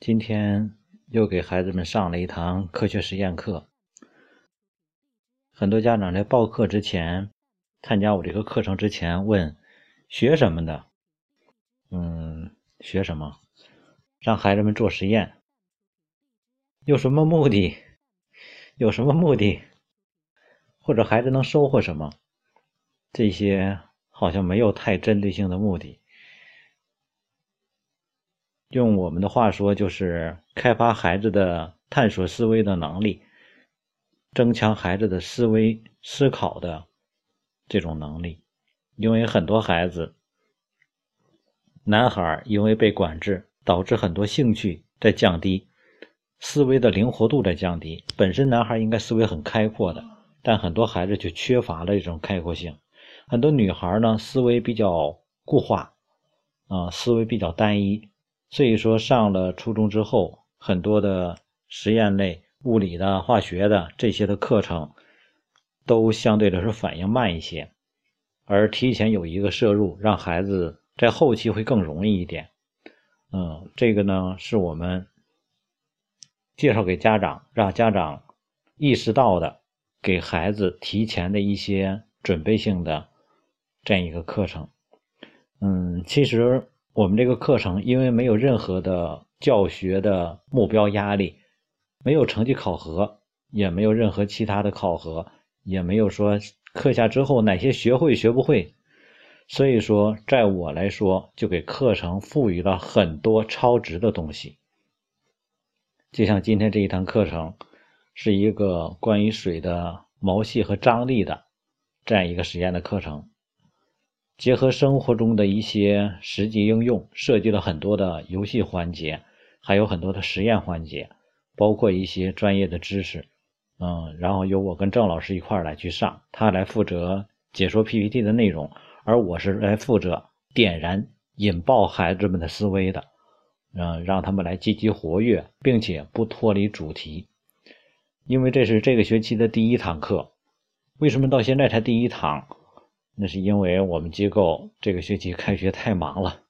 今天又给孩子们上了一堂科学实验课。很多家长在报课之前，参加我这个课程之前问：学什么的？嗯，学什么？让孩子们做实验，有什么目的？有什么目的？或者孩子能收获什么？这些好像没有太针对性的目的。用我们的话说，就是开发孩子的探索思维的能力，增强孩子的思维思考的这种能力。因为很多孩子，男孩因为被管制，导致很多兴趣在降低，思维的灵活度在降低。本身男孩应该思维很开阔的，但很多孩子就缺乏了这种开阔性。很多女孩呢，思维比较固化，啊，思维比较单一。所以说，上了初中之后，很多的实验类、物理的、化学的这些的课程，都相对来说反应慢一些。而提前有一个摄入，让孩子在后期会更容易一点。嗯，这个呢是我们介绍给家长，让家长意识到的，给孩子提前的一些准备性的这样一个课程。嗯，其实。我们这个课程因为没有任何的教学的目标压力，没有成绩考核，也没有任何其他的考核，也没有说课下之后哪些学会学不会，所以说，在我来说，就给课程赋予了很多超值的东西。就像今天这一堂课程，是一个关于水的毛细和张力的这样一个实验的课程。结合生活中的一些实际应用，设计了很多的游戏环节，还有很多的实验环节，包括一些专业的知识，嗯，然后由我跟郑老师一块儿来去上，他来负责解说 PPT 的内容，而我是来负责点燃、引爆孩子们的思维的，嗯，让他们来积极活跃，并且不脱离主题，因为这是这个学期的第一堂课，为什么到现在才第一堂？那是因为我们机构这个学期开学太忙了，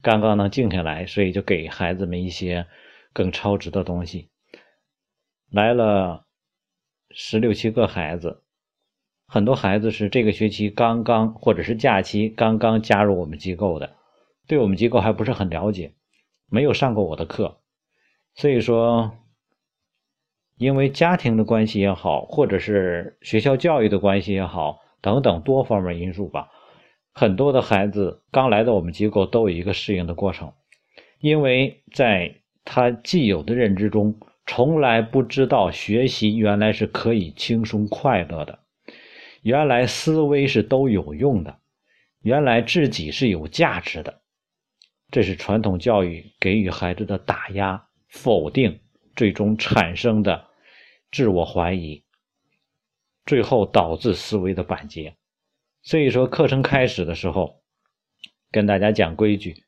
刚刚能静下来，所以就给孩子们一些更超值的东西。来了十六七个孩子，很多孩子是这个学期刚刚或者是假期刚刚加入我们机构的，对我们机构还不是很了解，没有上过我的课，所以说，因为家庭的关系也好，或者是学校教育的关系也好。等等多方面因素吧，很多的孩子刚来到我们机构都有一个适应的过程，因为在他既有的认知中，从来不知道学习原来是可以轻松快乐的，原来思维是都有用的，原来自己是有价值的，这是传统教育给予孩子的打压、否定，最终产生的自我怀疑。最后导致思维的板结，所以说课程开始的时候，跟大家讲规矩，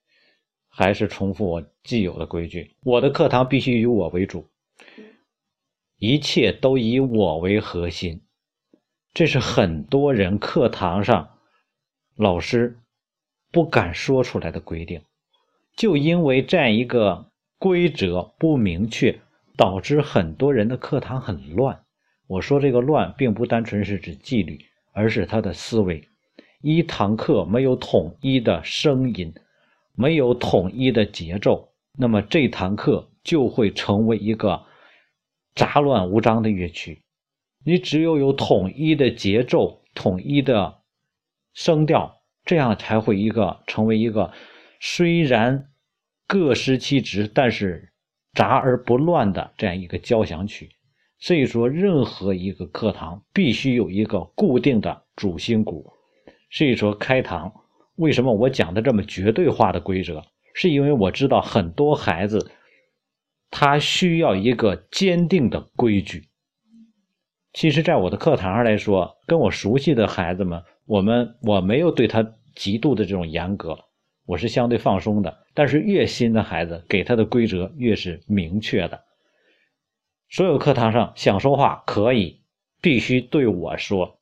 还是重复我既有的规矩。我的课堂必须以我为主，一切都以我为核心，这是很多人课堂上老师不敢说出来的规定。就因为这样一个规则不明确，导致很多人的课堂很乱。我说这个乱，并不单纯是指纪律，而是他的思维。一堂课没有统一的声音，没有统一的节奏，那么这堂课就会成为一个杂乱无章的乐曲。你只有有统一的节奏、统一的声调，这样才会一个成为一个虽然各司其职，但是杂而不乱的这样一个交响曲。所以说，任何一个课堂必须有一个固定的主心骨。所以说，开堂为什么我讲的这么绝对化的规则，是因为我知道很多孩子他需要一个坚定的规矩。其实，在我的课堂上来说，跟我熟悉的孩子们，我们我没有对他极度的这种严格，我是相对放松的。但是，越新的孩子，给他的规则越是明确的。所有课堂上想说话可以，必须对我说。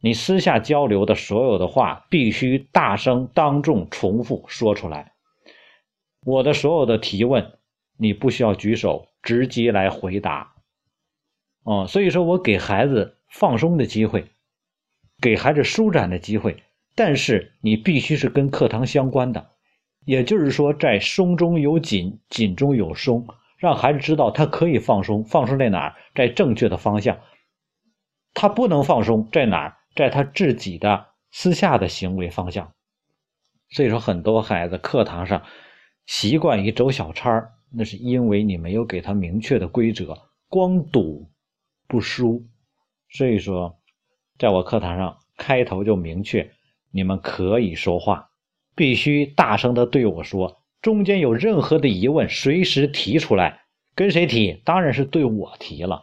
你私下交流的所有的话，必须大声当众重复说出来。我的所有的提问，你不需要举手，直接来回答。哦，所以说我给孩子放松的机会，给孩子舒展的机会，但是你必须是跟课堂相关的，也就是说，在松中有紧，紧中有松，让孩子知道他可以放松，放松在哪儿，在正确的方向。他不能放松在哪儿，在他自己的私下的行为方向。所以说，很多孩子课堂上习惯于走小差那是因为你没有给他明确的规则，光赌。不输，所以说，在我课堂上开头就明确，你们可以说话，必须大声的对我说，中间有任何的疑问，随时提出来。跟谁提？当然是对我提了。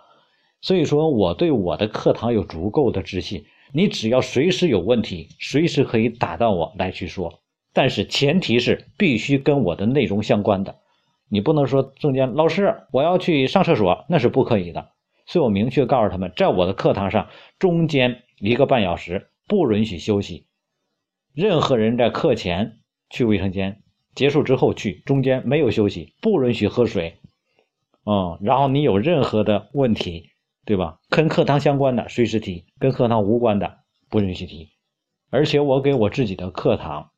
所以说，我对我的课堂有足够的自信。你只要随时有问题，随时可以打断我来去说，但是前提是必须跟我的内容相关的。你不能说中间老师我要去上厕所，那是不可以的。所以我明确告诉他们，在我的课堂上，中间一个半小时不允许休息。任何人在课前去卫生间，结束之后去，中间没有休息，不允许喝水。嗯，然后你有任何的问题，对吧？跟课堂相关的随时提，跟课堂无关的不允许提。而且我给我自己的课堂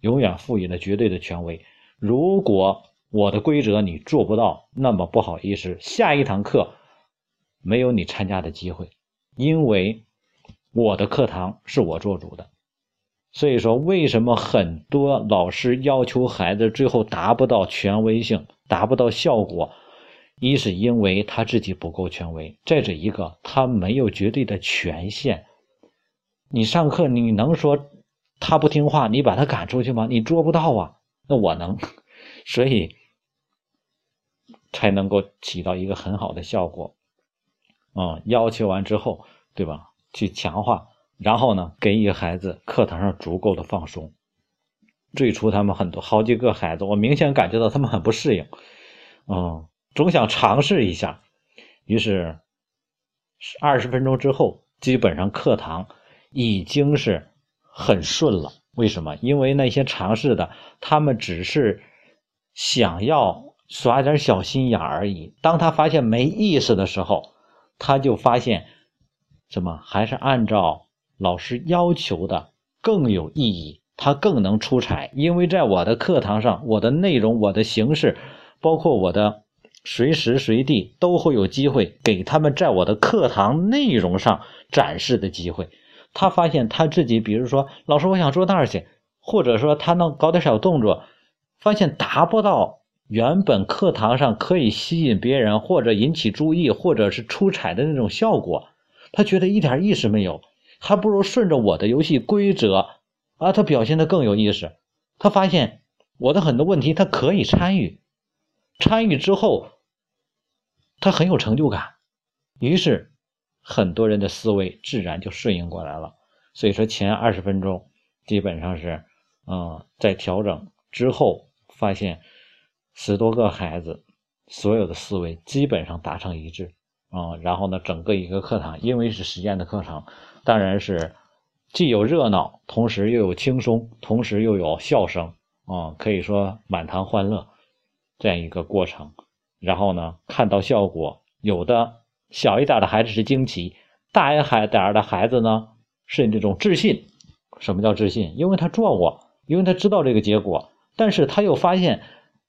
永远赋予了绝对的权威。如果我的规则你做不到，那么不好意思，下一堂课。没有你参加的机会，因为我的课堂是我做主的，所以说为什么很多老师要求孩子最后达不到权威性，达不到效果？一是因为他自己不够权威，再者一个他没有绝对的权限。你上课你能说他不听话，你把他赶出去吗？你做不到啊，那我能，所以才能够起到一个很好的效果。啊，要求完之后，对吧？去强化，然后呢，给予孩子课堂上足够的放松。最初他们很多好几个孩子，我明显感觉到他们很不适应，嗯，总想尝试一下。于是二十分钟之后，基本上课堂已经是很顺了。为什么？因为那些尝试的，他们只是想要耍点小心眼而已。当他发现没意思的时候，他就发现，什么还是按照老师要求的更有意义，他更能出彩。因为在我的课堂上，我的内容、我的形式，包括我的随时随地都会有机会给他们在我的课堂内容上展示的机会。他发现他自己，比如说老师，我想坐那儿去，或者说他能搞点小动作，发现达不到。原本课堂上可以吸引别人或者引起注意或者是出彩的那种效果，他觉得一点意思没有，还不如顺着我的游戏规则啊，他表现的更有意思。他发现我的很多问题他可以参与，参与之后他很有成就感，于是很多人的思维自然就顺应过来了。所以说前二十分钟基本上是，嗯，在调整之后发现。十多个孩子，所有的思维基本上达成一致啊。然后呢，整个一个课堂，因为是实验的课程，当然是既有热闹，同时又有轻松，同时又有笑声啊，可以说满堂欢乐这样一个过程。然后呢，看到效果，有的小一点的孩子是惊奇，大一孩点的孩子呢是那种自信。什么叫自信？因为他做过，因为他知道这个结果，但是他又发现。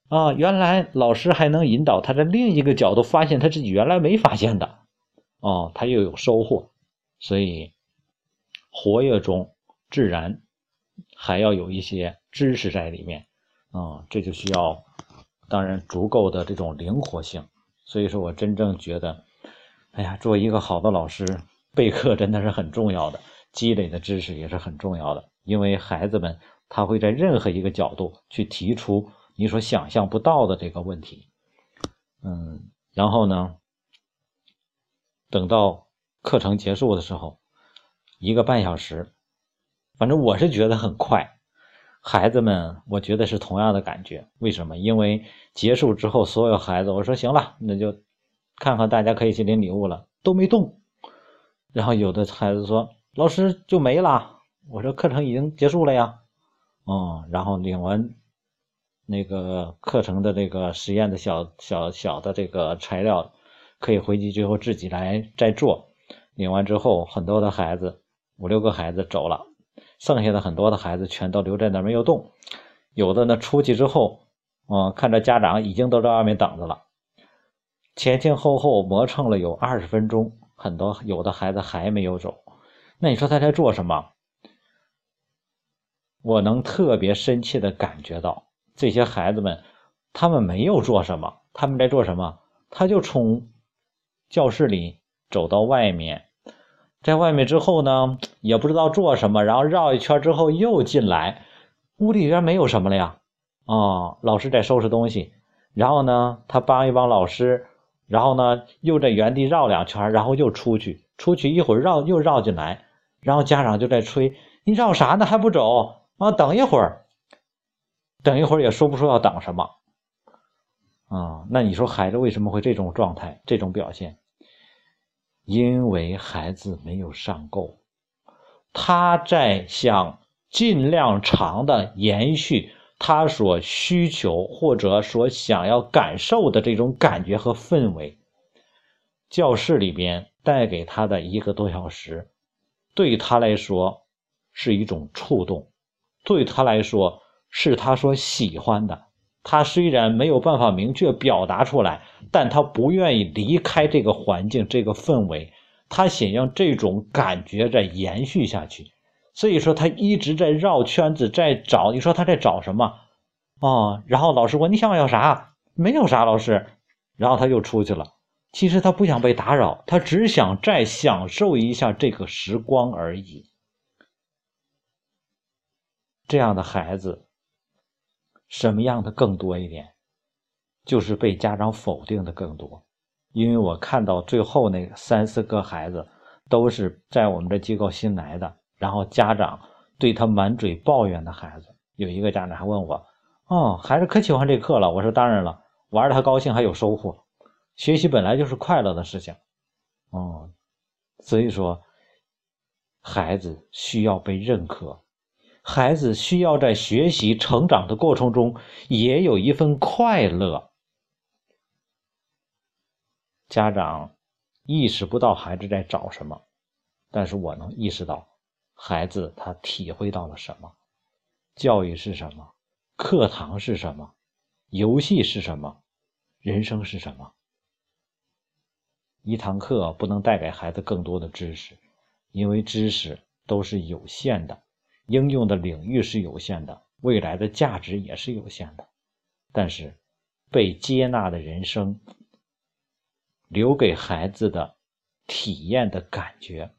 啊，原来老师还能引导他在另一个角度发现他自己原来没发现的，哦，他又有收获，所以活跃中自然还要有一些知识在里面，啊，这就需要当然足够的这种灵活性。所以说我真正觉得，哎呀，做一个好的老师，备课真的是很重要的，积累的知识也是很重要的，因为孩子们他会在任何一个角度去提出。你所想象不到的这个问题，嗯，然后呢，等到课程结束的时候，一个半小时，反正我是觉得很快。孩子们，我觉得是同样的感觉。为什么？因为结束之后，所有孩子，我说行了，那就看看大家可以去领礼物了，都没动。然后有的孩子说：“老师就没了。”我说：“课程已经结束了呀。”嗯，然后领完。那个课程的这个实验的小小小的这个材料，可以回去之后自己来再做。领完之后，很多的孩子五六个孩子走了，剩下的很多的孩子全都留在那没有动。有的呢出去之后，啊，看着家长已经都在外面等着了，前前后后磨蹭了有二十分钟，很多有的孩子还没有走。那你说他在做什么？我能特别深切的感觉到，这些孩子们，他们没有做什么，他们在做什么？他就从教室里走到外面，在外面之后呢，也不知道做什么，然后绕一圈之后又进来，屋里边没有什么了呀。啊，老师在收拾东西，然后呢，他帮一帮老师，然后呢，又在原地绕两圈，然后又出去，出去一会儿绕又绕进来。然后家长就在催：“你绕啥呢？还不走啊？等一会儿，等一会儿也说不出要等什么啊？那你说孩子为什么会这种状态、这种表现？因为孩子没有上够，他在想尽量长的延续他所需求或者所想要感受的这种感觉和氛围。教室里边带给他的一个多小时。”对他来说是一种触动，对他来说是他所喜欢的。他虽然没有办法明确表达出来，但他不愿意离开这个环境、这个氛围，他想让这种感觉在延续下去。所以说，他一直在绕圈子，在找。你说他在找什么？啊？然后老师问：“你想要啥？”没有啥，老师。然后他又出去了。其实他不想被打扰，他只想再享受一下这个时光而已。这样的孩子，什么样的更多一点？就是被家长否定的更多。因为我看到最后那三四个孩子，都是在我们这机构新来的，然后家长对他满嘴抱怨的孩子。有一个家长还问我：“哦，孩子可喜欢这课了。”我说：“当然了，玩的他高兴，还有收获。”学习本来就是快乐的事情，哦，所以说，孩子需要被认可，孩子需要在学习成长的过程中也有一份快乐。家长意识不到孩子在找什么，但是我能意识到，孩子他体会到了什么，教育是什么，课堂是什么，游戏是什么，人生是什么。一堂课不能带给孩子更多的知识，因为知识都是有限的，应用的领域是有限的，未来的价值也是有限的。但是，被接纳的人生，留给孩子的体验的感觉，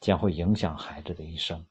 将会影响孩子的一生。